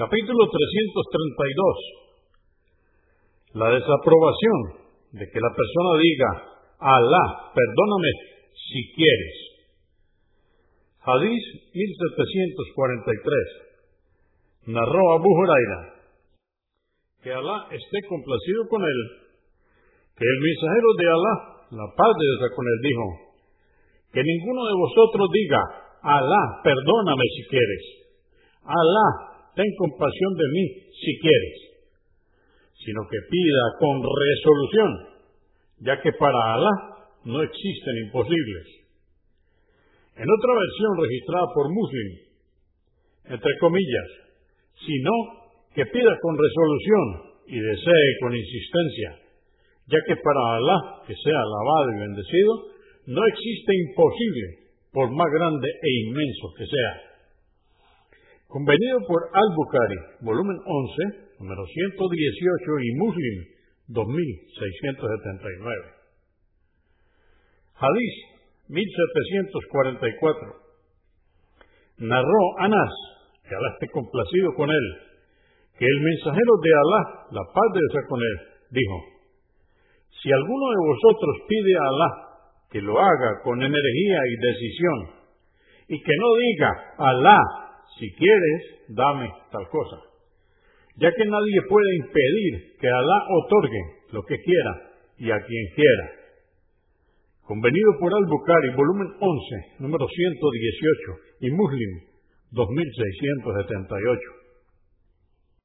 Capítulo 332. La desaprobación de que la persona diga, Alá, perdóname si quieres. Hadís 1743. Narró Abu Huraira que Alá esté complacido con él, que el mensajero de Alá, la paz de Dios con él, dijo, que ninguno de vosotros diga, Alá, perdóname si quieres. Alá, ten compasión de mí si quieres, sino que pida con resolución, ya que para Alá no existen imposibles. En otra versión registrada por Muslim, entre comillas, sino que pida con resolución y desee con insistencia, ya que para Alá, que sea alabado y bendecido, no existe imposible, por más grande e inmenso que sea. Convenido por Al-Bukhari, volumen 11, número 118 y Muslim 2679. Hadís 1744. Narró Anás, que Alá esté complacido con él, que el mensajero de Alá, la paz de Dios con él, dijo, si alguno de vosotros pide a Alá que lo haga con energía y decisión, y que no diga Alá si quieres, dame tal cosa. Ya que nadie puede impedir que Alá otorgue lo que quiera y a quien quiera. Convenido por Al-Bukhari, volumen 11, número 118, y Muslim, 2678.